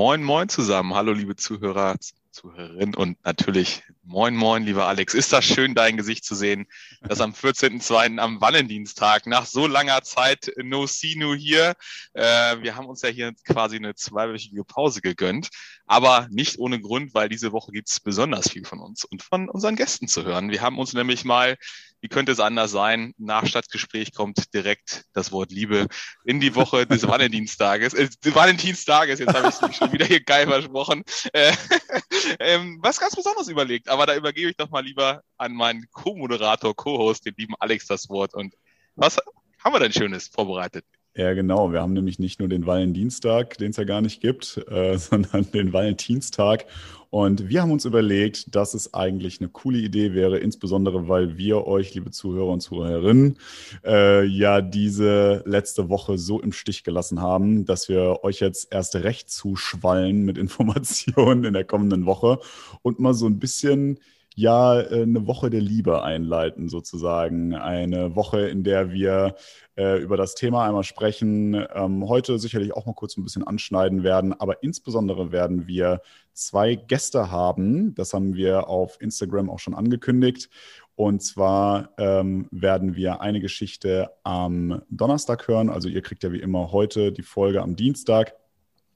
Moin, moin zusammen. Hallo, liebe Zuhörer, Zuhörerinnen und natürlich moin, moin, lieber Alex. Ist das schön, dein Gesicht zu sehen, dass am 14.02. am Valentinstag nach so langer Zeit No See No hier. Äh, wir haben uns ja hier quasi eine zweiwöchige Pause gegönnt, aber nicht ohne Grund, weil diese Woche gibt es besonders viel von uns und von unseren Gästen zu hören. Wir haben uns nämlich mal wie könnte es anders sein? Nach Stadtgespräch kommt direkt das Wort Liebe in die Woche des Valentinstages. Äh, Valentinstages, jetzt habe ich es schon wieder hier geil versprochen. Äh, ähm, was ganz Besonderes überlegt, aber da übergebe ich doch mal lieber an meinen Co-Moderator, Co-Host, den lieben Alex, das Wort. Und was haben wir denn Schönes vorbereitet? Ja, genau. Wir haben nämlich nicht nur den Valentinstag, den es ja gar nicht gibt, äh, sondern den Valentinstag. Und wir haben uns überlegt, dass es eigentlich eine coole Idee wäre, insbesondere weil wir euch, liebe Zuhörer und Zuhörerinnen, äh, ja diese letzte Woche so im Stich gelassen haben, dass wir euch jetzt erst recht zuschwallen mit Informationen in der kommenden Woche und mal so ein bisschen ja äh, eine Woche der Liebe einleiten, sozusagen. Eine Woche, in der wir äh, über das Thema einmal sprechen, ähm, heute sicherlich auch mal kurz ein bisschen anschneiden werden, aber insbesondere werden wir zwei Gäste haben. Das haben wir auf Instagram auch schon angekündigt. Und zwar ähm, werden wir eine Geschichte am Donnerstag hören. Also ihr kriegt ja wie immer heute die Folge am Dienstag.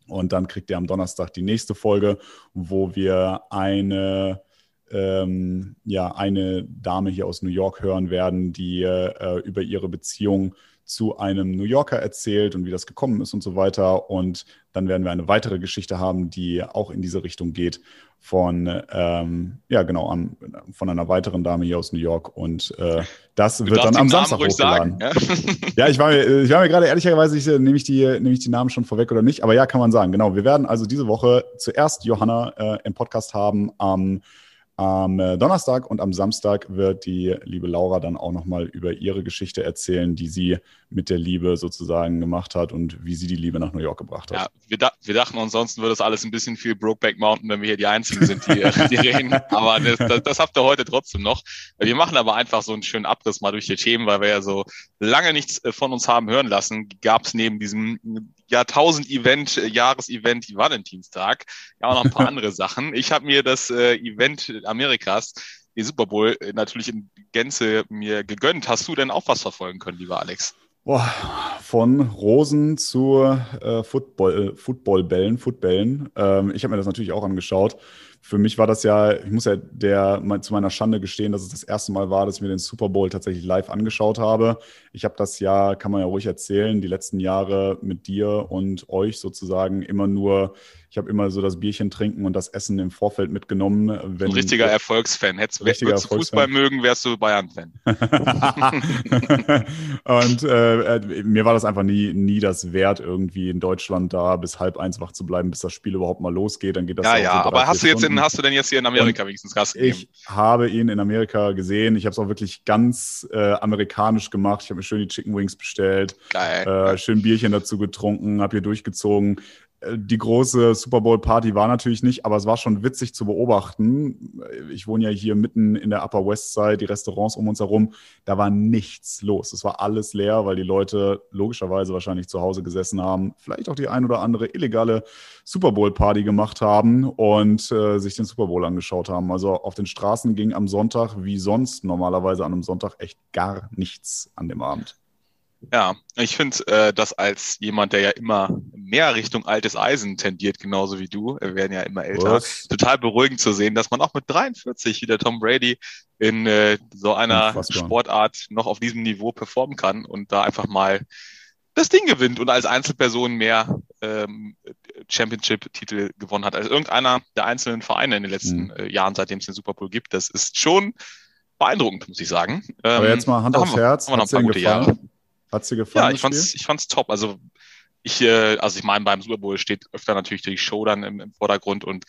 Und dann kriegt ihr am Donnerstag die nächste Folge, wo wir eine ähm, ja, eine Dame hier aus New York hören werden, die äh, über ihre Beziehung zu einem New Yorker erzählt und wie das gekommen ist und so weiter. Und dann werden wir eine weitere Geschichte haben, die auch in diese Richtung geht von, ähm, ja genau, am, von einer weiteren Dame hier aus New York. Und äh, das du wird dann am Samstag hochgeladen. Sagen, ja? ja, ich war mir, ich war mir gerade ehrlicherweise, ich, nehme, ich die, nehme ich die Namen schon vorweg oder nicht, aber ja, kann man sagen. Genau, wir werden also diese Woche zuerst Johanna äh, im Podcast haben am ähm, am äh, Donnerstag und am Samstag wird die liebe Laura dann auch nochmal über ihre Geschichte erzählen, die sie mit der Liebe sozusagen gemacht hat und wie sie die Liebe nach New York gebracht hat. Ja, wir, da, wir dachten, ansonsten würde das alles ein bisschen viel Brokeback Mountain, wenn wir hier die Einzigen sind, die, die reden. Aber das, das, das habt ihr heute trotzdem noch. Wir machen aber einfach so einen schönen Abriss mal durch die Themen, weil wir ja so lange nichts äh, von uns haben hören lassen. Gab es neben diesem Jahrtausend-Event, äh, Jahresevent, Valentinstag, ja auch noch ein paar andere Sachen. Ich habe mir das äh, Event Amerikas, die Super Bowl, äh, natürlich in Gänze mir gegönnt. Hast du denn auch was verfolgen können, lieber Alex? Boah, von Rosen zu äh, Football, äh, Footballbällen, Footbällen. Ähm, ich habe mir das natürlich auch angeschaut für mich war das ja, ich muss ja der, zu meiner Schande gestehen, dass es das erste Mal war, dass ich mir den Super Bowl tatsächlich live angeschaut habe. Ich habe das ja, kann man ja ruhig erzählen, die letzten Jahre mit dir und euch sozusagen immer nur ich habe immer so das Bierchen trinken und das Essen im Vorfeld mitgenommen. Wenn, ein richtiger Erfolgsfan. Hättest richtiger würdest du Fußball mögen, wärst du Bayern-Fan. und äh, äh, mir war das einfach nie, nie das wert, irgendwie in Deutschland da bis halb eins wach zu bleiben, bis das Spiel überhaupt mal losgeht. Dann geht das ja, ja. So aber hast du jetzt in, hast du denn jetzt hier in Amerika wenigstens Gas gegeben? Ich habe ihn in Amerika gesehen. Ich habe es auch wirklich ganz äh, amerikanisch gemacht. Ich habe mir schön die Chicken Wings bestellt, Geil. Äh, schön Bierchen dazu getrunken, habe hier durchgezogen die große Super Bowl Party war natürlich nicht, aber es war schon witzig zu beobachten. Ich wohne ja hier mitten in der Upper West Side, die Restaurants um uns herum, da war nichts los. Es war alles leer, weil die Leute logischerweise wahrscheinlich zu Hause gesessen haben, vielleicht auch die ein oder andere illegale Super Bowl Party gemacht haben und äh, sich den Super Bowl angeschaut haben. Also auf den Straßen ging am Sonntag wie sonst normalerweise an einem Sonntag echt gar nichts an dem Abend. Ja, ich finde äh, das als jemand, der ja immer mehr Richtung altes Eisen tendiert, genauso wie du, wir werden ja immer älter, Was? total beruhigend zu sehen, dass man auch mit 43 wie der Tom Brady in äh, so einer Unfassbar. Sportart noch auf diesem Niveau performen kann und da einfach mal das Ding gewinnt und als Einzelperson mehr ähm, Championship-Titel gewonnen hat als irgendeiner der einzelnen Vereine in den letzten mhm. äh, Jahren, seitdem es den Super Bowl gibt. Das ist schon beeindruckend, muss ich sagen. Ähm, Aber jetzt mal Hand aufs Herz. Haben wir noch ein paar gute gefallen? Jahre. Hat's dir gefallen? Ja, ich fand's, ich fand's top. Also ich, äh, also ich meine, beim Super Bowl steht öfter natürlich die Show dann im, im Vordergrund und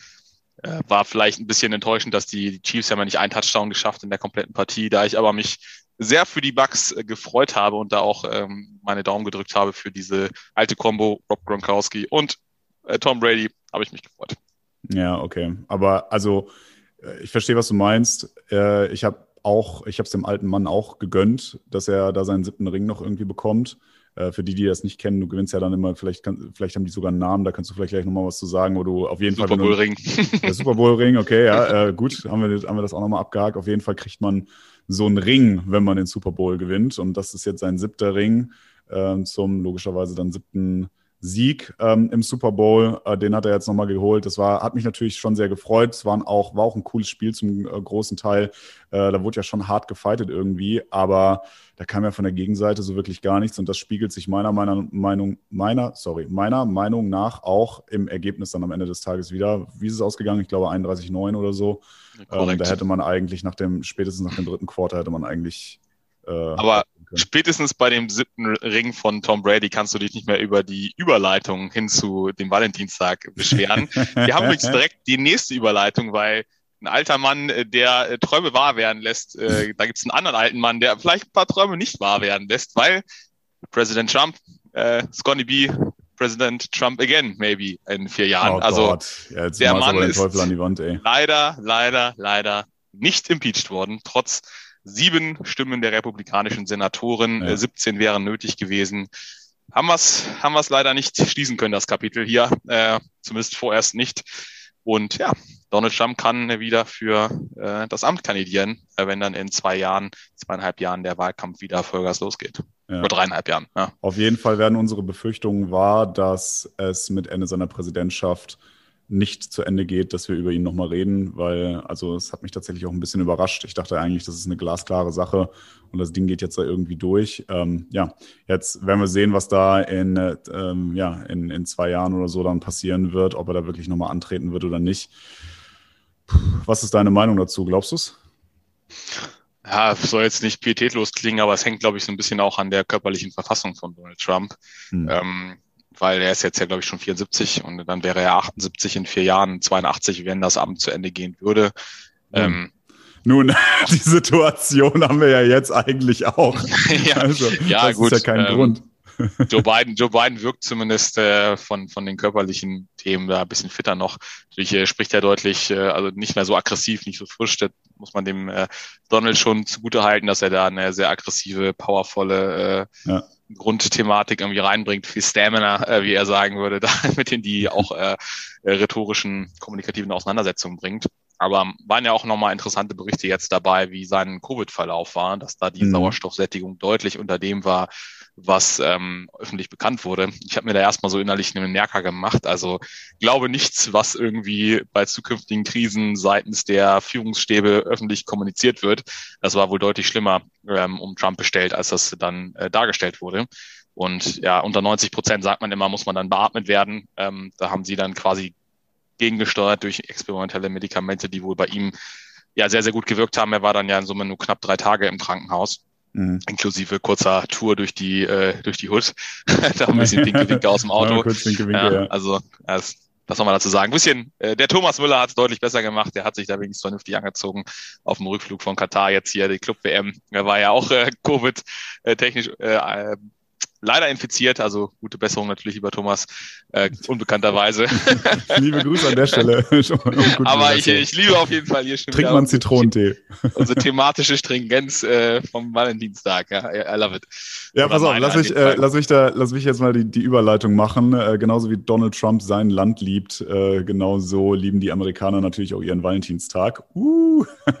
äh, war vielleicht ein bisschen enttäuschend, dass die Chiefs haben ja nicht einen Touchdown geschafft in der kompletten Partie. Da ich aber mich sehr für die Bucks äh, gefreut habe und da auch ähm, meine Daumen gedrückt habe für diese alte Combo Rob Gronkowski und äh, Tom Brady, habe ich mich gefreut. Ja, okay. Aber also äh, ich verstehe, was du meinst. Äh, ich habe auch, ich habe es dem alten Mann auch gegönnt, dass er da seinen siebten Ring noch irgendwie bekommt. Äh, für die, die das nicht kennen, du gewinnst ja dann immer, vielleicht, kann, vielleicht haben die sogar einen Namen, da kannst du vielleicht gleich nochmal was zu sagen, wo du auf jeden Super Fall. Super Bowl Ring. Der Super Bowl Ring, okay, ja, äh, gut, haben wir, haben wir das auch nochmal abgehakt. Auf jeden Fall kriegt man so einen Ring, wenn man den Super Bowl gewinnt. Und das ist jetzt sein siebter Ring äh, zum logischerweise dann siebten Sieg ähm, im Super Bowl. Äh, den hat er jetzt nochmal geholt. Das war, hat mich natürlich schon sehr gefreut. Es waren auch, war auch ein cooles Spiel zum äh, großen Teil. Äh, da wurde ja schon hart gefightet irgendwie, aber da kam ja von der Gegenseite so wirklich gar nichts. Und das spiegelt sich meiner, meiner Meinung, meiner, sorry, meiner Meinung nach auch im Ergebnis dann am Ende des Tages wieder. Wie ist es ausgegangen? Ich glaube 31-9 oder so. Ähm, da hätte man eigentlich nach dem, spätestens nach dem dritten Quarter hätte man eigentlich äh, aber spätestens bei dem siebten Ring von Tom Brady kannst du dich nicht mehr über die Überleitung hin zu dem Valentinstag beschweren. Wir haben übrigens direkt die nächste Überleitung, weil ein alter Mann, äh, der äh, Träume wahr werden lässt, äh, da gibt es einen anderen alten Mann, der vielleicht ein paar Träume nicht wahr werden lässt, weil Präsident Trump, äh, it's gonna be President Trump again, maybe in vier Jahren. Oh also Gott. Ja, der Mann ist Wand, leider, leider, leider nicht impeached worden, trotz sieben Stimmen der republikanischen Senatoren, ja. 17 äh, wären nötig gewesen. Haben wir es haben wir's leider nicht schließen können, das Kapitel hier, äh, zumindest vorerst nicht. Und ja, Donald Trump kann wieder für äh, das Amt kandidieren, äh, wenn dann in zwei Jahren, zweieinhalb Jahren der Wahlkampf wieder Vollgas losgeht. Ja. Oder dreieinhalb Jahren. Ja. Auf jeden Fall werden unsere Befürchtungen wahr, dass es mit Ende seiner Präsidentschaft nicht zu Ende geht, dass wir über ihn nochmal reden, weil, also es hat mich tatsächlich auch ein bisschen überrascht. Ich dachte eigentlich, das ist eine glasklare Sache und das Ding geht jetzt da irgendwie durch. Ähm, ja, jetzt werden wir sehen, was da in, ähm, ja, in, in zwei Jahren oder so dann passieren wird, ob er da wirklich nochmal antreten wird oder nicht. Puh, was ist deine Meinung dazu? Glaubst du es? Ja, soll jetzt nicht pietätlos klingen, aber es hängt, glaube ich, so ein bisschen auch an der körperlichen Verfassung von Donald Trump. Hm. Ähm, weil er ist jetzt ja, glaube ich, schon 74 und dann wäre er 78 in vier Jahren, 82, wenn das Amt zu Ende gehen würde. Mhm. Ähm, Nun, die Situation haben wir ja jetzt eigentlich auch. ja, also, ja das gut. ist ja kein ähm, Grund. Joe Biden, Joe Biden wirkt zumindest äh, von, von den körperlichen Themen da ein bisschen fitter noch. Natürlich äh, spricht er deutlich, äh, also nicht mehr so aggressiv, nicht so frisch. Das muss man dem äh, Donald schon zugute halten, dass er da eine sehr aggressive, powervolle äh, ja. Grundthematik irgendwie reinbringt, viel Stamina, äh, wie er sagen würde, da mit in die auch äh, rhetorischen, kommunikativen Auseinandersetzungen bringt. Aber waren ja auch nochmal interessante Berichte jetzt dabei, wie sein Covid-Verlauf war, dass da die mhm. Sauerstoffsättigung deutlich unter dem war, was ähm, öffentlich bekannt wurde. Ich habe mir da erstmal so innerlich einen Merker gemacht. Also glaube nichts, was irgendwie bei zukünftigen Krisen seitens der Führungsstäbe öffentlich kommuniziert wird. Das war wohl deutlich schlimmer ähm, um Trump bestellt, als das dann äh, dargestellt wurde. Und ja, unter 90 Prozent sagt man immer, muss man dann beatmet werden. Ähm, da haben sie dann quasi gegengesteuert durch experimentelle Medikamente, die wohl bei ihm ja sehr, sehr gut gewirkt haben. Er war dann ja in Summe nur knapp drei Tage im Krankenhaus. Mhm. Inklusive kurzer Tour durch die, äh, durch die Hood. da ein bisschen Winke, Winke aus dem Auto. Ja, ja, ja. Also, das, was soll man dazu sagen? Ein bisschen, äh, der Thomas Müller hat es deutlich besser gemacht. Der hat sich da wenigstens vernünftig angezogen auf dem Rückflug von Katar jetzt hier, die Club-WM. Er war ja auch äh, Covid-technisch äh leider infiziert, also gute Besserung natürlich, lieber Thomas, äh, unbekannterweise. Liebe Grüße an der Stelle. Aber ich, ich liebe auf jeden Fall hier schon Trink man Zitronentee. Unsere thematische Stringenz äh, vom Valentinstag, ja, I love it. Ja, Oder pass auf, lass mich, äh, lass mich da, lass mich jetzt mal die, die Überleitung machen. Äh, genauso wie Donald Trump sein Land liebt, äh, genauso lieben die Amerikaner natürlich auch ihren Valentinstag. Uh.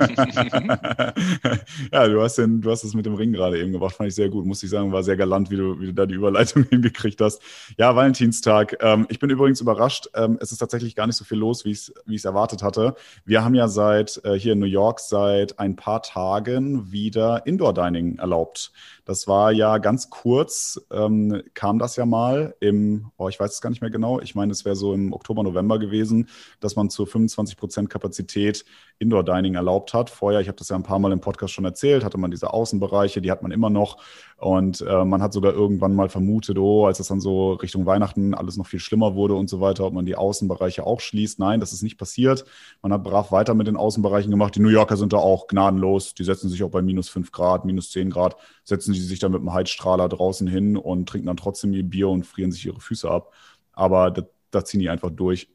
ja, du hast den, du hast es mit dem Ring gerade eben gemacht, fand ich sehr gut. Muss ich sagen, war sehr galant, wie du, wie du da die Überleitung hingekriegt hast. Ja, Valentinstag. Ähm, ich bin übrigens überrascht. Ähm, es ist tatsächlich gar nicht so viel los, wie ich es wie erwartet hatte. Wir haben ja seit äh, hier in New York seit ein paar Tagen wieder Indoor Dining erlaubt. Das war ja ganz kurz, ähm, kam das ja mal im, oh, ich weiß es gar nicht mehr genau, ich meine, es wäre so im Oktober, November gewesen, dass man zur 25 Prozent Kapazität Indoor Dining erlaubt hat. Vorher, ich habe das ja ein paar Mal im Podcast schon erzählt, hatte man diese Außenbereiche, die hat man immer noch. Und äh, man hat sogar irgendwann mal vermutet, oh, als es dann so Richtung Weihnachten alles noch viel schlimmer wurde und so weiter, ob man die Außenbereiche auch schließt. Nein, das ist nicht passiert. Man hat brav weiter mit den Außenbereichen gemacht. Die New Yorker sind da auch gnadenlos. Die setzen sich auch bei minus fünf Grad, minus zehn Grad, setzen die sich dann mit einem Heizstrahler draußen hin und trinken dann trotzdem ihr Bier und frieren sich ihre Füße ab. Aber da, da ziehen die einfach durch.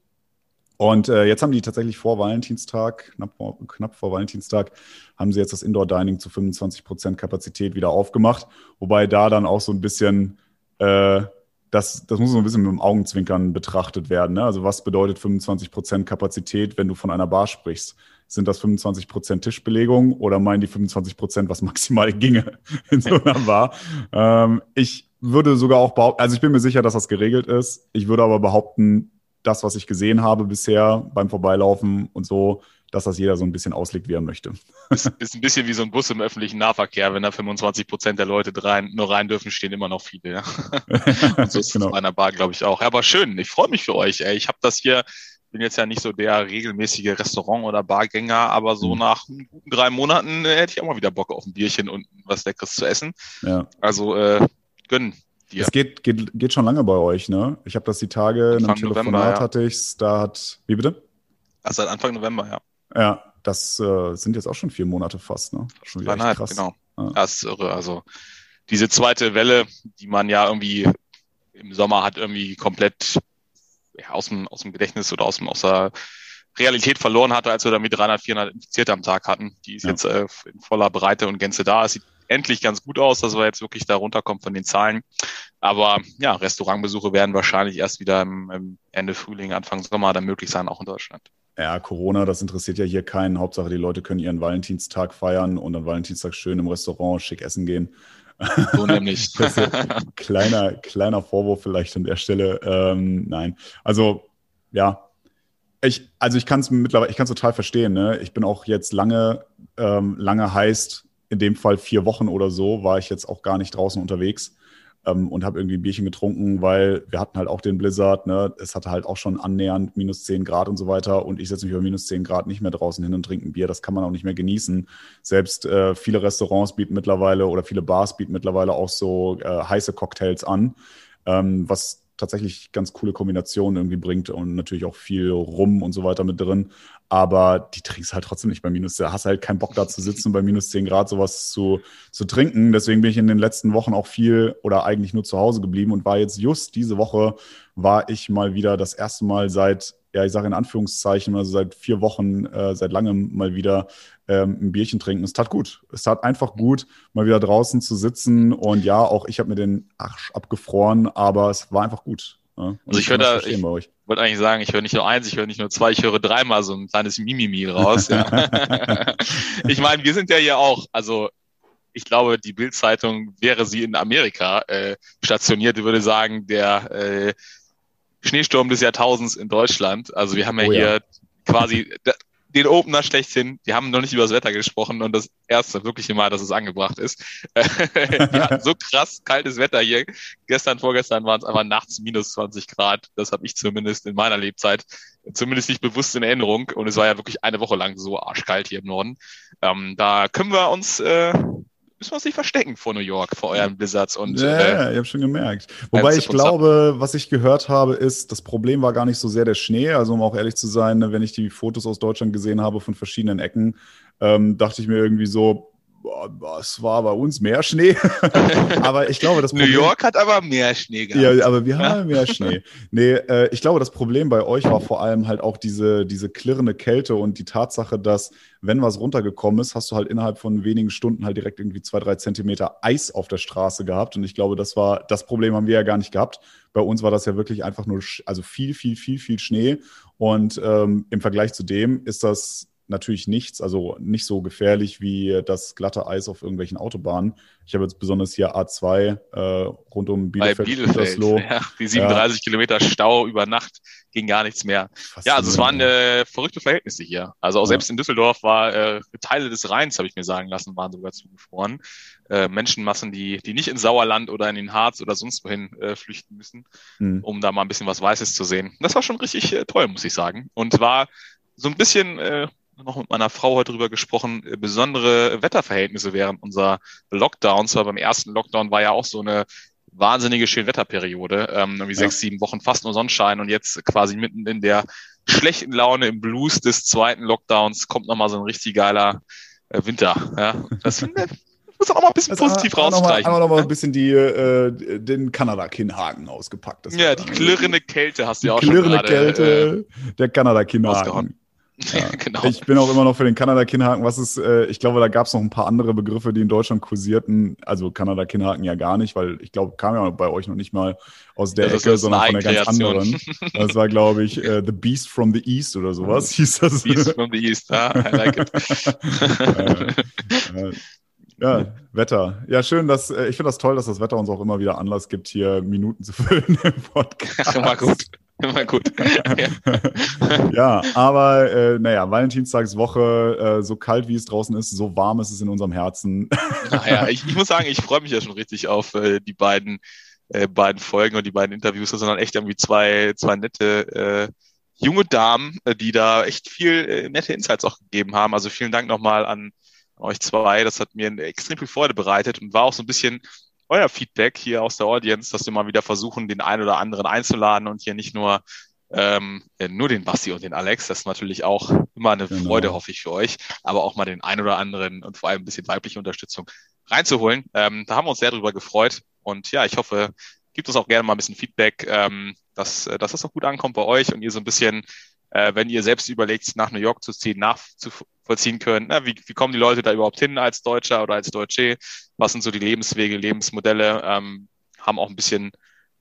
Und äh, jetzt haben die tatsächlich vor Valentinstag, knapp, knapp vor Valentinstag, haben sie jetzt das Indoor Dining zu 25 Prozent Kapazität wieder aufgemacht. Wobei da dann auch so ein bisschen äh, das, das muss so ein bisschen mit dem Augenzwinkern betrachtet werden. Ne? Also was bedeutet 25% Kapazität, wenn du von einer Bar sprichst? Sind das 25% Tischbelegung oder meinen die 25%, was maximal ginge in so einer Bar? ähm, ich würde sogar auch behaupten, also ich bin mir sicher, dass das geregelt ist. Ich würde aber behaupten, das, was ich gesehen habe bisher beim Vorbeilaufen und so, dass das jeder so ein bisschen auslegt, wie er möchte. Ist, ist ein bisschen wie so ein Bus im öffentlichen Nahverkehr. Wenn da 25 Prozent der Leute rein, nur rein dürfen, stehen immer noch viele. Ja? Und so ist genau. es bei einer Bar, glaube ich, auch. Ja, aber schön, ich freue mich für euch. Ey. Ich habe das hier, bin jetzt ja nicht so der regelmäßige Restaurant- oder Bargänger, aber so mhm. nach guten drei Monaten äh, hätte ich auch mal wieder Bock auf ein Bierchen und was Leckeres zu essen. Ja. Also äh, gönnen. Dir. Es geht, geht, geht schon lange bei euch, ne? Ich habe das die Tage, Anfang in einem Telefonat November, ja. hatte ich's, da hat, wie bitte? Also seit Anfang November, ja. Ja, das äh, sind jetzt auch schon vier Monate fast, ne? Schon wieder Zweieinhalb, krass. genau. Ja. Das ist irre. Also diese zweite Welle, die man ja irgendwie im Sommer hat irgendwie komplett ja, aus, dem, aus dem Gedächtnis oder aus, dem, aus der Realität verloren hatte, als wir damit 300, 400 Infizierte am Tag hatten. Die ist ja. jetzt äh, in voller Breite und Gänze da. Es sieht endlich ganz gut aus, dass wir jetzt wirklich da runterkommen von den Zahlen. Aber ja, Restaurantbesuche werden wahrscheinlich erst wieder im, im Ende Frühling, Anfang Sommer dann möglich sein, auch in Deutschland. Ja, Corona, das interessiert ja hier keinen. Hauptsache, die Leute können ihren Valentinstag feiern und am Valentinstag schön im Restaurant schick essen gehen. So nämlich. kleiner, kleiner Vorwurf vielleicht an der Stelle. Ähm, nein. Also, ja. Ich, also ich kann es mittlerweile, ich kann es total verstehen. Ne? Ich bin auch jetzt lange, ähm, lange heißt, in dem Fall vier Wochen oder so, war ich jetzt auch gar nicht draußen unterwegs ähm, und habe irgendwie ein Bierchen getrunken, weil wir hatten halt auch den Blizzard, ne? es hatte halt auch schon annähernd minus 10 Grad und so weiter und ich setze mich über minus 10 Grad nicht mehr draußen hin und trinke ein Bier, das kann man auch nicht mehr genießen. Selbst äh, viele Restaurants bieten mittlerweile oder viele Bars bieten mittlerweile auch so äh, heiße Cocktails an, ähm, was tatsächlich ganz coole Kombinationen irgendwie bringt und natürlich auch viel Rum und so weiter mit drin. Aber die trinkst halt trotzdem nicht bei minus. Da hast halt keinen Bock da zu sitzen und bei minus 10 Grad sowas zu, zu trinken. Deswegen bin ich in den letzten Wochen auch viel oder eigentlich nur zu Hause geblieben und war jetzt just diese Woche war ich mal wieder das erste Mal seit ja, ich sage in Anführungszeichen, also seit vier Wochen, äh, seit langem mal wieder ähm, ein Bierchen trinken. Es tat gut. Es tat einfach gut, mal wieder draußen zu sitzen. Und ja, auch ich habe mir den Arsch abgefroren, aber es war einfach gut. Ja? Also ich höre da, ich wollte eigentlich sagen, ich höre nicht nur eins, ich höre nicht nur zwei, ich höre dreimal so ein kleines Mimimi raus. Ja. ich meine, wir sind ja hier auch, also ich glaube, die Bildzeitung wäre sie in Amerika äh, stationiert, würde sagen, der äh, Schneesturm des Jahrtausends in Deutschland. Also wir haben ja oh, hier ja. quasi den Opener schlechthin. Wir haben noch nicht über das Wetter gesprochen und das erste wirkliche Mal, dass es angebracht ist. wir hatten so krass kaltes Wetter hier. Gestern, vorgestern waren es einfach nachts minus 20 Grad. Das habe ich zumindest in meiner Lebzeit zumindest nicht bewusst in Erinnerung. Und es war ja wirklich eine Woche lang so arschkalt hier im Norden. Ähm, da können wir uns äh, müssen wir uns nicht verstecken vor New York, vor euren Blizzards. Und, ja, äh, ich habe schon gemerkt. Wobei ich glaube, was ich gehört habe, ist, das Problem war gar nicht so sehr der Schnee. Also um auch ehrlich zu sein, wenn ich die Fotos aus Deutschland gesehen habe von verschiedenen Ecken, ähm, dachte ich mir irgendwie so, es war bei uns mehr Schnee. aber ich glaube, das Problem, New York hat aber mehr Schnee gehabt. Ja, aber wir haben mehr Schnee. Nee, äh, ich glaube, das Problem bei euch war vor allem halt auch diese, diese klirrende Kälte und die Tatsache, dass, wenn was runtergekommen ist, hast du halt innerhalb von wenigen Stunden halt direkt irgendwie zwei, drei Zentimeter Eis auf der Straße gehabt. Und ich glaube, das war, das Problem haben wir ja gar nicht gehabt. Bei uns war das ja wirklich einfach nur, also viel, viel, viel, viel Schnee. Und ähm, im Vergleich zu dem ist das natürlich nichts, also nicht so gefährlich wie das glatte Eis auf irgendwelchen Autobahnen. Ich habe jetzt besonders hier A2 äh, rund um Bielefeld. Bei Bielefeld, ja, die 37 ja. Kilometer Stau über Nacht ging gar nichts mehr. Ja, also es waren äh, verrückte Verhältnisse hier. Also auch ja. selbst in Düsseldorf war äh, Teile des Rheins, habe ich mir sagen lassen, waren sogar zugefroren. Äh, Menschenmassen, die, die nicht in Sauerland oder in den Harz oder sonst wohin äh, flüchten müssen, mhm. um da mal ein bisschen was Weißes zu sehen. Das war schon richtig äh, toll, muss ich sagen. Und war so ein bisschen äh, noch mit meiner Frau heute drüber gesprochen, äh, besondere Wetterverhältnisse während unserer Lockdowns. Weil beim ersten Lockdown war ja auch so eine wahnsinnige Schönwetterperiode, ähm, irgendwie ja. sechs, sieben Wochen fast nur Sonnenschein und jetzt quasi mitten in der schlechten Laune im Blues des zweiten Lockdowns kommt nochmal so ein richtig geiler äh, Winter. Ja, das muss auch mal ein bisschen das positiv rausstreichen. Haben wir noch mal ein bisschen die, äh, den Kanada-Kinnhaken ausgepackt. ja, die klirrende Kälte hast du ja auch schon Klirrende Kälte, äh, der Kanada-Kinnhaken. Ja, genau. Ich bin auch immer noch für den Kanada-Kinnhaken. Was ist, äh, ich glaube, da gab es noch ein paar andere Begriffe, die in Deutschland kursierten. Also Kanada-Kinnhaken ja gar nicht, weil ich glaube, kam ja bei euch noch nicht mal aus der das Ecke, sondern von der ganz anderen. Das war, glaube ich, äh, The Beast from the East oder sowas hieß das. Beast from the East, ja, I like it. äh, ja, Wetter. Ja, schön, dass äh, ich finde das toll, dass das Wetter uns auch immer wieder Anlass gibt, hier Minuten zu füllen im Podcast. Ach, immer gut. Immer gut. ja, aber äh, naja, Valentinstagswoche, äh, so kalt wie es draußen ist, so warm ist es in unserem Herzen. naja, ich, ich muss sagen, ich freue mich ja schon richtig auf äh, die beiden, äh, beiden Folgen und die beiden Interviews, sondern echt irgendwie zwei, zwei nette äh, junge Damen, äh, die da echt viel äh, nette Insights auch gegeben haben. Also vielen Dank nochmal an euch zwei. Das hat mir extrem viel Freude bereitet und war auch so ein bisschen euer Feedback hier aus der Audience, dass wir mal wieder versuchen, den einen oder anderen einzuladen und hier nicht nur ähm, nur den Basti und den Alex. Das ist natürlich auch immer eine genau. Freude, hoffe ich, für euch, aber auch mal den einen oder anderen und vor allem ein bisschen weibliche Unterstützung reinzuholen. Ähm, da haben wir uns sehr drüber gefreut und ja, ich hoffe, gibt uns auch gerne mal ein bisschen Feedback, ähm, dass, dass das auch gut ankommt bei euch und ihr so ein bisschen äh, wenn ihr selbst überlegt, nach New York zu ziehen, nachzuvollziehen könnt, na, wie, wie kommen die Leute da überhaupt hin als Deutscher oder als Deutsche? Was sind so die Lebenswege, Lebensmodelle? Ähm, haben auch ein bisschen,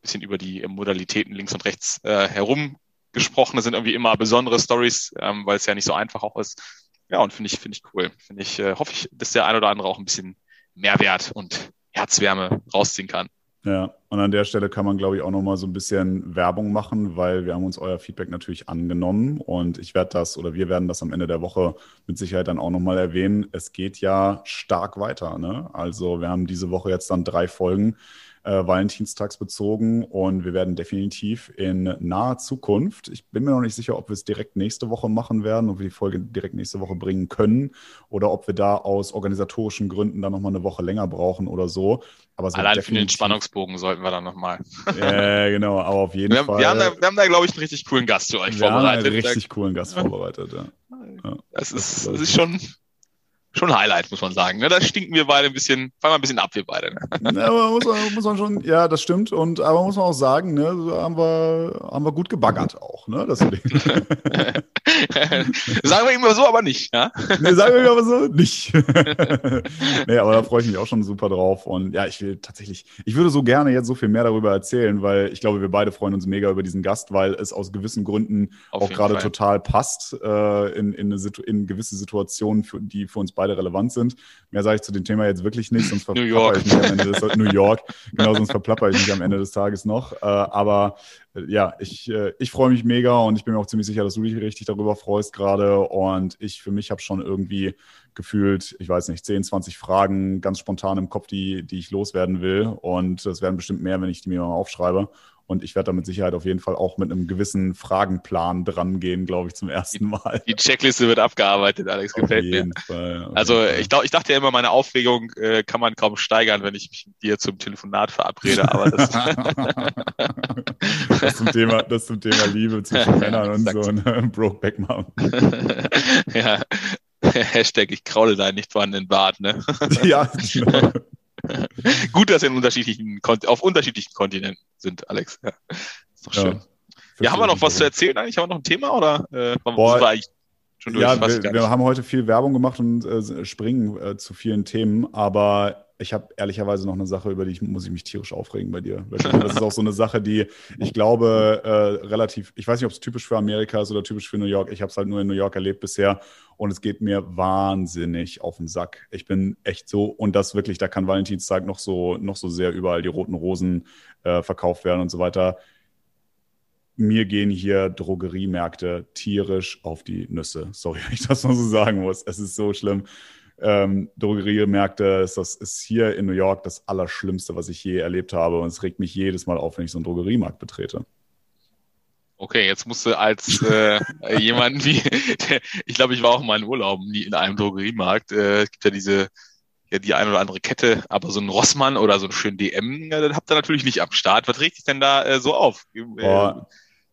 bisschen über die Modalitäten links und rechts äh, herum gesprochen. Das sind irgendwie immer besondere Stories, ähm, weil es ja nicht so einfach auch ist. Ja, und finde ich, finde ich cool. Finde ich, äh, hoffe ich, dass der ein oder andere auch ein bisschen Mehrwert und Herzwärme rausziehen kann. Ja, und an der Stelle kann man, glaube ich, auch nochmal so ein bisschen Werbung machen, weil wir haben uns euer Feedback natürlich angenommen und ich werde das oder wir werden das am Ende der Woche mit Sicherheit dann auch nochmal erwähnen. Es geht ja stark weiter. Ne? Also wir haben diese Woche jetzt dann drei Folgen äh, Valentinstags bezogen und wir werden definitiv in naher Zukunft, ich bin mir noch nicht sicher, ob wir es direkt nächste Woche machen werden, ob wir die Folge direkt nächste Woche bringen können oder ob wir da aus organisatorischen Gründen dann nochmal eine Woche länger brauchen oder so. Aber Allein für den Spannungsbogen sollten wir dann nochmal. Ja, genau, aber auf jeden wir Fall. wir haben da, wir haben da glaube ich, einen richtig coolen Gast für euch wir vorbereitet. Haben einen richtig coolen Gast vorbereitet, ja. ja. Das, ist, das ist schon, schon Highlight, muss man sagen. Ne? Da stinken wir beide ein bisschen, fangen wir ein bisschen ab, wir beide. Ne? Ja, aber muss man, muss man schon, ja, das stimmt. Und aber muss man auch sagen, ne, haben wir, haben wir gut gebaggert auch, ne? Das sagen wir immer so, aber nicht, ja? Nee, sagen wir aber so nicht. nee, aber da freue ich mich auch schon super drauf. Und ja, ich will tatsächlich, ich würde so gerne jetzt so viel mehr darüber erzählen, weil ich glaube, wir beide freuen uns mega über diesen Gast, weil es aus gewissen Gründen Auf auch gerade total passt äh, in, in, eine, in gewisse Situationen, für, die für uns beide beide relevant sind. Mehr sage ich zu dem Thema jetzt wirklich nicht, sonst verplapper ich mich am Ende des New York, genau, sonst verplapper ich mich am Ende des Tages noch. Äh, aber äh, ja, ich, äh, ich freue mich mega und ich bin mir auch ziemlich sicher, dass du dich richtig darüber freust gerade. Und ich für mich habe schon irgendwie gefühlt, ich weiß nicht, 10, 20 Fragen ganz spontan im Kopf, die, die ich loswerden will. Und das werden bestimmt mehr, wenn ich die mir mal aufschreibe. Und ich werde da mit Sicherheit auf jeden Fall auch mit einem gewissen Fragenplan dran gehen, glaube ich, zum ersten Mal. Die Checkliste wird abgearbeitet, Alex, gefällt mir. Fall, also ich, ich dachte ja immer, meine Aufregung äh, kann man kaum steigern, wenn ich mich mit dir zum Telefonat verabrede, aber das, das, zum Thema, das zum Thema Liebe zwischen Männern und so, ne? Brokeback Mountain. ja. Hashtag, ich kraule deinen nicht vorhandenen Bart, ne? ja, genau. Gut, dass wir in unterschiedlichen, auf unterschiedlichen Kontinenten sind, Alex. Ja. Ist doch schön. Ja, ja haben wir noch was zu erzählen eigentlich? Haben wir noch ein Thema oder äh, Boah, wir schon durch? Ja, wir, wir haben heute viel Werbung gemacht und äh, springen äh, zu vielen Themen, aber ich habe ehrlicherweise noch eine Sache, über die ich, muss ich mich tierisch aufregen bei dir. Das ist auch so eine Sache, die ich glaube äh, relativ, ich weiß nicht, ob es typisch für Amerika ist oder typisch für New York. Ich habe es halt nur in New York erlebt bisher und es geht mir wahnsinnig auf den Sack. Ich bin echt so und das wirklich, da kann Valentinstag noch so noch so sehr überall die roten Rosen äh, verkauft werden und so weiter. Mir gehen hier Drogeriemärkte tierisch auf die Nüsse. Sorry, wenn ich das mal so sagen muss. Es ist so schlimm ähm, Drogeriemärkte, ist das ist hier in New York das Allerschlimmste, was ich je erlebt habe. Und es regt mich jedes Mal auf, wenn ich so einen Drogeriemarkt betrete. Okay, jetzt musst du als äh, jemand wie, ich glaube, ich war auch mal in Urlaub in einem Drogeriemarkt. Äh, es gibt ja diese, ja, die eine oder andere Kette, aber so ein Rossmann oder so ein schön DM, äh, habt ihr natürlich nicht am Start. Was regt dich denn da äh, so auf? Äh,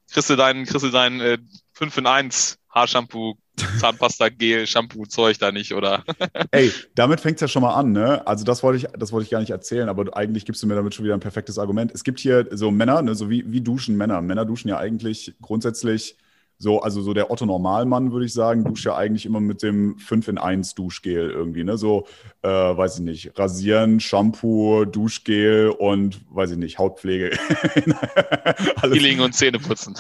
kriegst du deinen, kriegst du deinen äh, 5 in 1 Haarshampoo Zahnpasta, Gel, Shampoo, Zeug da nicht, oder? Ey, damit fängt es ja schon mal an, ne? Also das wollte ich, das wollte ich gar nicht erzählen, aber eigentlich gibst du mir damit schon wieder ein perfektes Argument. Es gibt hier so Männer, ne, so wie, wie duschen Männer. Männer duschen ja eigentlich grundsätzlich so, also so der Otto Normalmann, würde ich sagen, duscht ja eigentlich immer mit dem 5 in 1 Duschgel irgendwie, ne? So, äh, weiß ich nicht, Rasieren, Shampoo, Duschgel und, weiß ich nicht, Hautpflege. Peeling und Zähneputzen.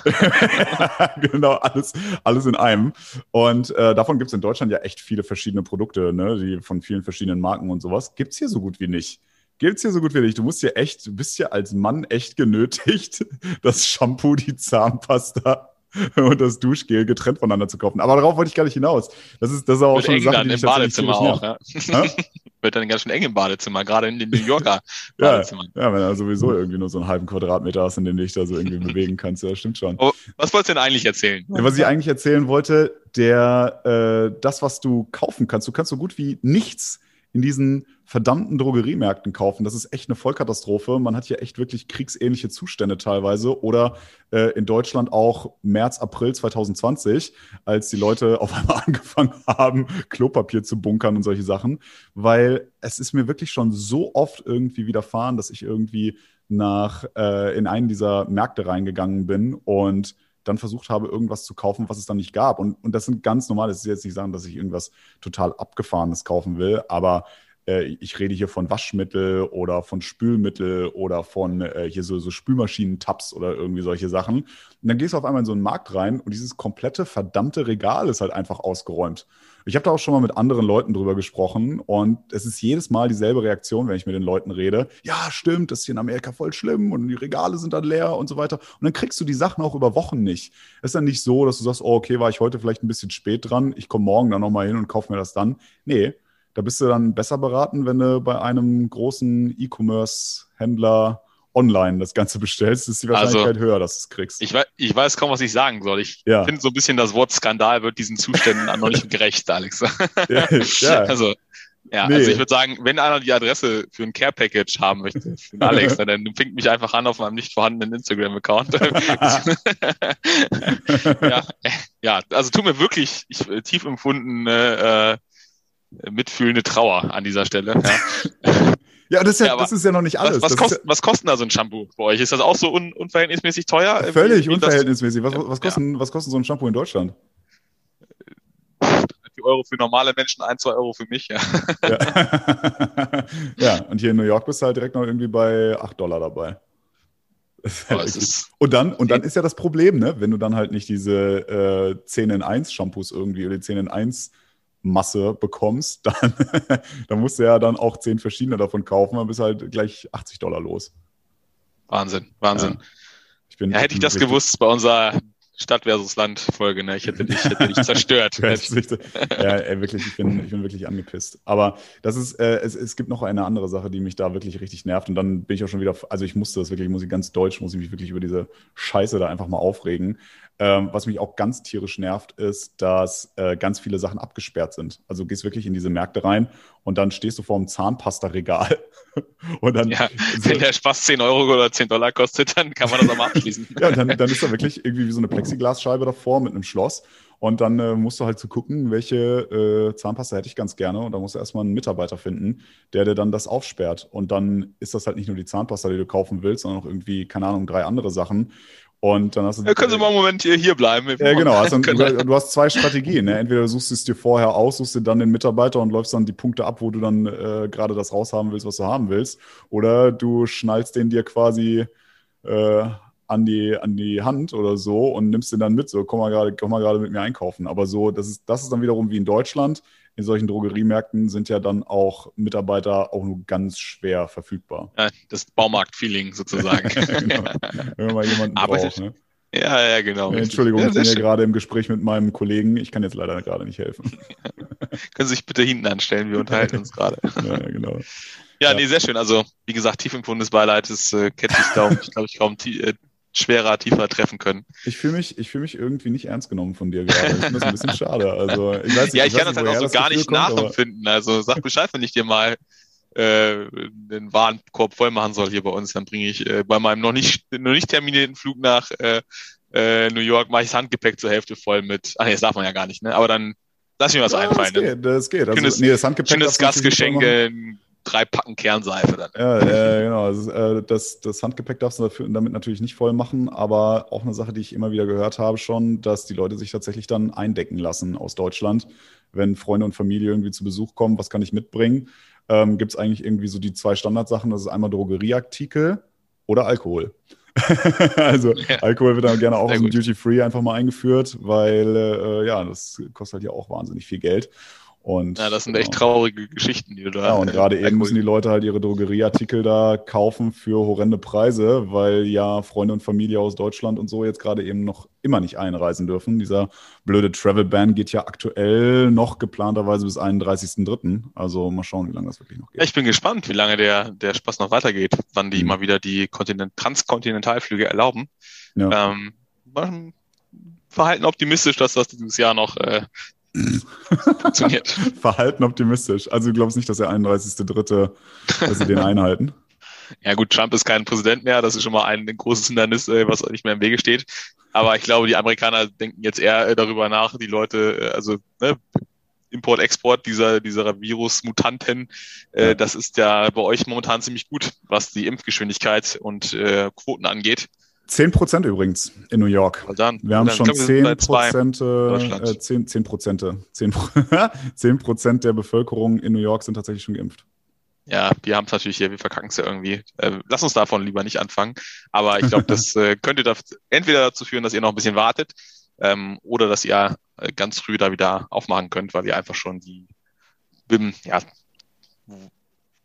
genau, alles, alles in einem. Und äh, davon gibt es in Deutschland ja echt viele verschiedene Produkte, ne? Die von vielen verschiedenen Marken und sowas. Gibt es hier so gut wie nicht. Gibt es hier so gut wie nicht. Du musst ja echt, du bist ja als Mann echt genötigt, das Shampoo, die Zahnpasta und das Duschgel getrennt voneinander zu kaufen. Aber darauf wollte ich gar nicht hinaus. Das ist, das ist auch Wird schon eine Sache, die im ich tatsächlich Badezimmer auch. Ja. Wird dann ganz schön eng im Badezimmer, gerade in den New Yorker Ja, Badezimmern. ja, wenn du sowieso irgendwie nur so einen halben Quadratmeter hast, in dem du dich da so irgendwie bewegen kannst, ja, stimmt schon. Oh, was wolltest du denn eigentlich erzählen? Ja, was ich eigentlich erzählen wollte, der, äh, das, was du kaufen kannst, du kannst so gut wie nichts in diesen verdammten Drogeriemärkten kaufen. Das ist echt eine Vollkatastrophe. Man hat hier echt wirklich kriegsähnliche Zustände teilweise. Oder äh, in Deutschland auch März, April 2020, als die Leute auf einmal angefangen haben, Klopapier zu bunkern und solche Sachen. Weil es ist mir wirklich schon so oft irgendwie widerfahren, dass ich irgendwie nach äh, in einen dieser Märkte reingegangen bin und dann versucht habe, irgendwas zu kaufen, was es dann nicht gab. Und, und das sind ganz normale, das ist jetzt nicht sagen, dass ich irgendwas total Abgefahrenes kaufen will, aber ich rede hier von Waschmittel oder von Spülmittel oder von äh, hier so, so Spülmaschinentabs oder irgendwie solche Sachen. Und dann gehst du auf einmal in so einen Markt rein und dieses komplette verdammte Regal ist halt einfach ausgeräumt. Ich habe da auch schon mal mit anderen Leuten drüber gesprochen und es ist jedes Mal dieselbe Reaktion, wenn ich mit den Leuten rede. Ja, stimmt, das ist hier in Amerika voll schlimm und die Regale sind dann leer und so weiter. Und dann kriegst du die Sachen auch über Wochen nicht. Ist dann nicht so, dass du sagst, oh, okay, war ich heute vielleicht ein bisschen spät dran, ich komme morgen dann nochmal hin und kaufe mir das dann. Nee, da bist du dann besser beraten, wenn du bei einem großen E-Commerce-Händler online das Ganze bestellst, ist die Wahrscheinlichkeit Also, höher, dass du es kriegst. Ich weiß, ich weiß kaum, was ich sagen soll. Ich Ja. finde so ein bisschen, das Wort Skandal wird diesen Zuständen noch nicht gerecht, Alex. ja, ja. Also, ja, Nee. also ich würde sagen, wenn einer die Adresse für ein Care-Package haben möchte, für Alex, dann pinkt mich einfach an auf meinem nicht vorhandenen Instagram-Account. ja, ja, also tut mir wirklich ich, tief empfundene, äh, mitfühlende Trauer an dieser Stelle. Ja. Ja, das ist ja, Ja, das ist ja noch nicht alles. Was, was, kostet, ist was kostet da so ein Shampoo bei euch? Ist das auch so un, unverhältnismäßig teuer? ja völlig unverhältnismäßig. Was, was, kosten, was kostet so ein Shampoo in Deutschland? 4 Euro für normale Menschen, 1, 2 Euro für mich. Ja. Ja. ja, und hier in New York bist du halt direkt noch irgendwie bei 8 Dollar dabei. Halt Und dann, und dann ist ja das Problem, ne, wenn du dann halt nicht diese äh, 10 in 1 Shampoos irgendwie oder die 10 in 1 Masse bekommst, dann, dann musst du ja dann auch 10 verschiedene davon kaufen, dann bist du halt gleich 80 Dollar los. Wahnsinn, Wahnsinn. Ich bin, Ja, hätte ich das gewusst bei unserer Stadt versus Land Folge, ne? Ich hätte dich, hätte dich zerstört. Ja, wirklich, ich bin, ich bin wirklich angepisst. Aber das ist, äh, es, es gibt noch eine andere Sache, die mich da wirklich richtig nervt. Und dann bin ich auch schon wieder, also ich musste das wirklich, muss ich ganz deutsch, muss ich mich wirklich über diese Scheiße da einfach mal aufregen. Ähm, was mich auch ganz tierisch nervt, ist, dass äh, ganz viele Sachen abgesperrt sind. Also du gehst wirklich in diese Märkte rein und dann stehst du vor einem Zahnpasta-Regal. und dann, Ja, so, wenn der Spaß 10 Euro oder 10 Dollar kostet, dann kann man das auch mal abschließen. ja, dann, dann ist da wirklich irgendwie wie so eine Plexiglasscheibe davor mit einem Schloss. Und dann äh, musst du halt zu gucken, welche äh, Zahnpasta hätte ich ganz gerne. Und da musst du erstmal einen Mitarbeiter finden, der dir dann das aufsperrt. Und dann ist das halt nicht nur die Zahnpasta, die du kaufen willst, sondern auch irgendwie, keine Ahnung, drei andere Sachen. Und dann hast du. Ja, können Sie mal einen Moment hier, hier bleiben? Ja, genau. Also, du hast zwei Strategien. Ne? Entweder du suchst es dir vorher aus, suchst dir dann den Mitarbeiter und läufst dann die Punkte ab, wo du dann äh, gerade das raushaben willst, was du haben willst. Oder du schnallst den dir quasi äh, an, die, an die Hand oder so und nimmst den dann mit. So, komm mal gerade, komm mal gerade mit mir einkaufen. Aber so, das ist, das ist dann wiederum wie in Deutschland. In solchen Drogeriemärkten sind ja dann auch Mitarbeiter auch nur ganz schwer verfügbar. Ja, das Baumarkt-Feeling sozusagen. genau. Wenn man mal jemanden Aber braucht. Ne? ja, ja, genau. Entschuldigung, ja, ich bin hier gerade im Gespräch mit meinem Kollegen. Ich kann jetzt leider gerade nicht helfen. Können Sie sich bitte hinten anstellen, wir unterhalten uns gerade. ja, genau. Ja, Ja. nee, sehr schön. Also, wie gesagt, tief empfundenes Beileid, das äh, hätte ich, glaube ich, kaum äh, schwerer, tiefer treffen können. Ich fühle mich, ich fühl mich irgendwie nicht ernst genommen von dir gerade. Ich finde das ein bisschen schade. Also, ich weiß nicht, Ja, ich weiß kann das halt auch so gar Gefühl nicht kommt, nachempfinden. Also sag Bescheid, wenn ich dir mal äh, den Warenkorb voll machen soll hier bei uns, dann bringe ich äh, bei meinem noch nicht noch nicht terminierten Flug nach äh, äh, New York mache ich das Handgepäck zur Hälfte voll mit. Ach nee, das darf man ja gar nicht, ne? Aber dann lass mir was Ja, einfallen. das Ne? geht, das geht. Also, Schönes- nee, das Handgepäck Schönes darfst du natürlich Gastgeschenk, nicht ein drei Packen Kernseife dann. Ja, äh, genau. Also, äh, das, das Handgepäck darfst du dafür, damit natürlich nicht voll machen, aber auch eine Sache, die ich immer wieder gehört habe schon, dass die Leute sich tatsächlich dann eindecken lassen aus Deutschland, wenn Freunde und Familie irgendwie zu Besuch kommen, was kann ich mitbringen? Ähm, Gibt es eigentlich irgendwie so die zwei Standardsachen, das ist einmal Drogerieartikel oder Alkohol. also ja. Alkohol wird dann gerne auch aus dem Duty Free einfach mal eingeführt, weil äh, ja, das kostet halt ja auch wahnsinnig viel Geld. Und, ja, das sind echt traurige Geschichten, die du da. Ja, und äh, gerade eben müssen die Leute halt ihre Drogerieartikel da kaufen für horrende Preise, weil ja Freunde und Familie aus Deutschland und so jetzt gerade eben noch immer nicht einreisen dürfen. Dieser blöde Travel Ban geht ja aktuell noch geplanterweise bis 31.03. Also mal schauen, wie lange das wirklich noch geht. Ja, ich bin gespannt, wie lange der, der Spaß noch weitergeht, wann die mhm. immer wieder die Kontinent Transkontinentalflüge erlauben. Ja. Ähm, verhalten optimistisch, dass das dieses Jahr noch äh, Funktioniert. Verhalten optimistisch. Also du glaubst nicht, dass der 31.3., dass sie den einhalten? Ja gut, Trump ist kein Präsident mehr. Das ist schon mal ein großes Hindernis, äh, was nicht mehr im Wege steht. Aber ich glaube, die Amerikaner denken jetzt eher äh, darüber nach, die Leute, äh, also ne, Import, Export dieser, dieser Virus-Mutanten, äh, das ist ja bei euch momentan ziemlich gut, was die Impfgeschwindigkeit und äh, Quoten angeht. 10 Prozent übrigens in New York. Dann, wir haben schon glaub, 10 Prozent, äh, 10, 10 Prozent, 10, 10 Prozent der Bevölkerung in New York sind tatsächlich schon geimpft. Ja, die haben es natürlich hier, wir verkacken es ja irgendwie. Äh, lass uns davon lieber nicht anfangen. Aber ich glaube, das äh, könnte da entweder dazu führen, dass ihr noch ein bisschen wartet, ähm, oder dass ihr äh, ganz früh da wieder aufmachen könnt, weil ihr einfach schon die ja,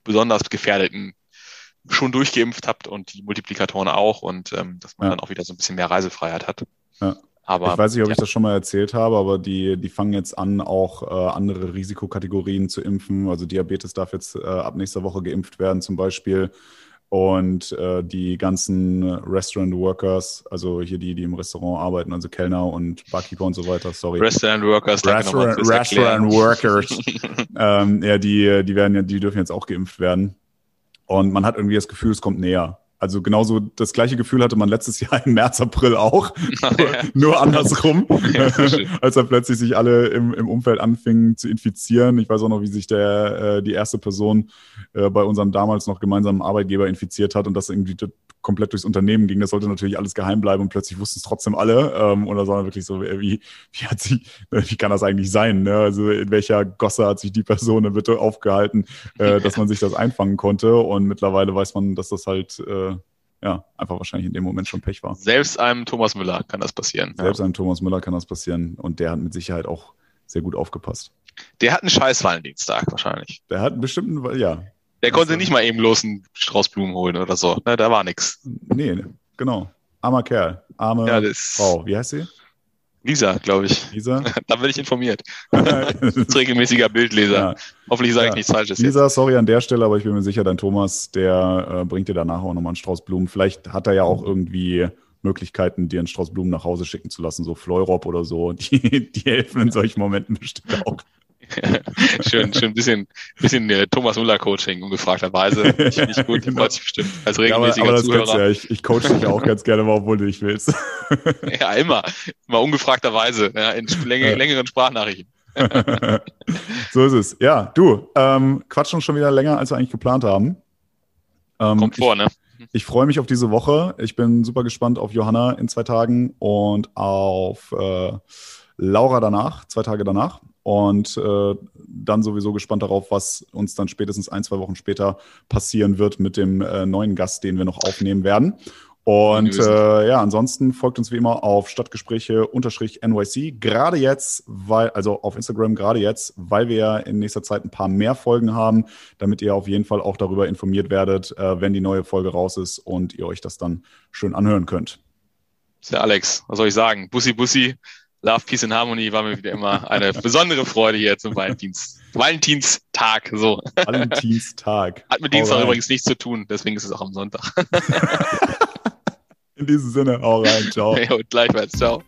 besonders gefährdeten schon durchgeimpft habt und die Multiplikatoren auch und ähm, dass man ja. dann auch wieder so ein bisschen mehr Reisefreiheit hat. Ja. Aber, ich weiß nicht, ob ja. ich das schon mal erzählt habe, aber die, die fangen jetzt an, auch äh, andere Risikokategorien zu impfen. Also Diabetes darf jetzt äh, ab nächster Woche geimpft werden zum Beispiel. Und äh, die ganzen Restaurant Workers, also hier die, die im Restaurant arbeiten, also Kellner und Barkeeper und so weiter, sorry. Restaurant Workers, Restaurant, Restaurant Workers. ähm, ja, die, die werden ja, die dürfen jetzt auch geimpft werden. Und man hat irgendwie das Gefühl, es kommt näher. Also genauso das gleiche Gefühl hatte man letztes Jahr im März, April auch, ja. nur andersrum, ja, als dann plötzlich sich alle im, im Umfeld anfingen zu infizieren. Ich weiß auch noch, wie sich der äh, die erste Person äh, bei unserem damals noch gemeinsamen Arbeitgeber infiziert hat und das irgendwie komplett durchs Unternehmen ging. Das sollte natürlich alles geheim bleiben und plötzlich wussten es trotzdem alle. Ähm, und da war wirklich so, wie, wie hat sie, wie kann das eigentlich sein? Ne? Also in welcher Gosse hat sich die Person bitte aufgehalten, äh, dass man sich das einfangen konnte? Und mittlerweile weiß man, dass das halt äh, ja, einfach wahrscheinlich in dem Moment schon Pech war. Selbst einem Thomas Müller kann das passieren. Selbst ja. einem Thomas Müller kann das passieren. Und der hat mit Sicherheit auch sehr gut aufgepasst. Der hat einen scheiß Valentinstag wahrscheinlich. Der hat einen bestimmten, ja, der konnte nicht mal eben los einen Strauß Blumen holen oder so. Ne, da war nix. Nee, genau. Armer Kerl. Arme ja, Frau. Wie heißt sie? Lisa, glaube ich. Lisa? da bin ich informiert. regelmäßiger Bildleser. Ja. Hoffentlich sage ja. ich nichts Falsches. Lisa, jetzt. sorry an der Stelle, aber ich bin mir sicher, dein Thomas, der äh, bringt dir danach auch nochmal einen Strauß Blumen. Vielleicht hat er ja auch irgendwie Möglichkeiten, dir einen Strauß Blumen nach Hause schicken zu lassen, so Fleurop oder so. Die, die helfen in solchen Momenten bestimmt auch. schön, schön ein bisschen, bisschen äh, Thomas Müller Coaching ungefragterweise. Ich, ich gut, genau. sich bestimmt. Als regelmäßiger ja, aber, aber Zuhörer. Ja, ich, ich coache dich ja auch ganz gerne, obwohl du nicht willst. ja, immer. Immer ungefragterweise, ja, in läng längeren Sprachnachrichten. so ist es. Ja, du, ähm, quatschen schon wieder länger, als wir eigentlich geplant haben. Ähm, Kommt vor, ne? Ich freue mich auf diese Woche. Ich bin super gespannt auf Johanna in zwei Tagen und auf äh, Laura danach, zwei Tage danach. Und äh, dann sowieso gespannt darauf, was uns dann spätestens ein, zwei Wochen später passieren wird mit dem äh, neuen Gast, den wir noch aufnehmen werden. Und äh, ja, ansonsten folgt uns wie immer auf Stadtgespräche-NYC. Gerade jetzt, weil, also auf Instagram gerade jetzt, weil wir ja in nächster Zeit ein paar mehr Folgen haben, damit ihr auf jeden Fall auch darüber informiert werdet, äh, wenn die neue Folge raus ist und ihr euch das dann schön anhören könnt. Ja, Alex, was soll ich sagen? Bussi, Bussi. Love, Peace and Harmony war mir wieder immer eine besondere Freude hier zum Valentins, Valentinstag. So. Valentinstag. Hat mit Dienstag übrigens nichts zu tun, deswegen ist es auch am Sonntag. In diesem Sinne, hau rein, ciao. Und gleichfalls, ciao.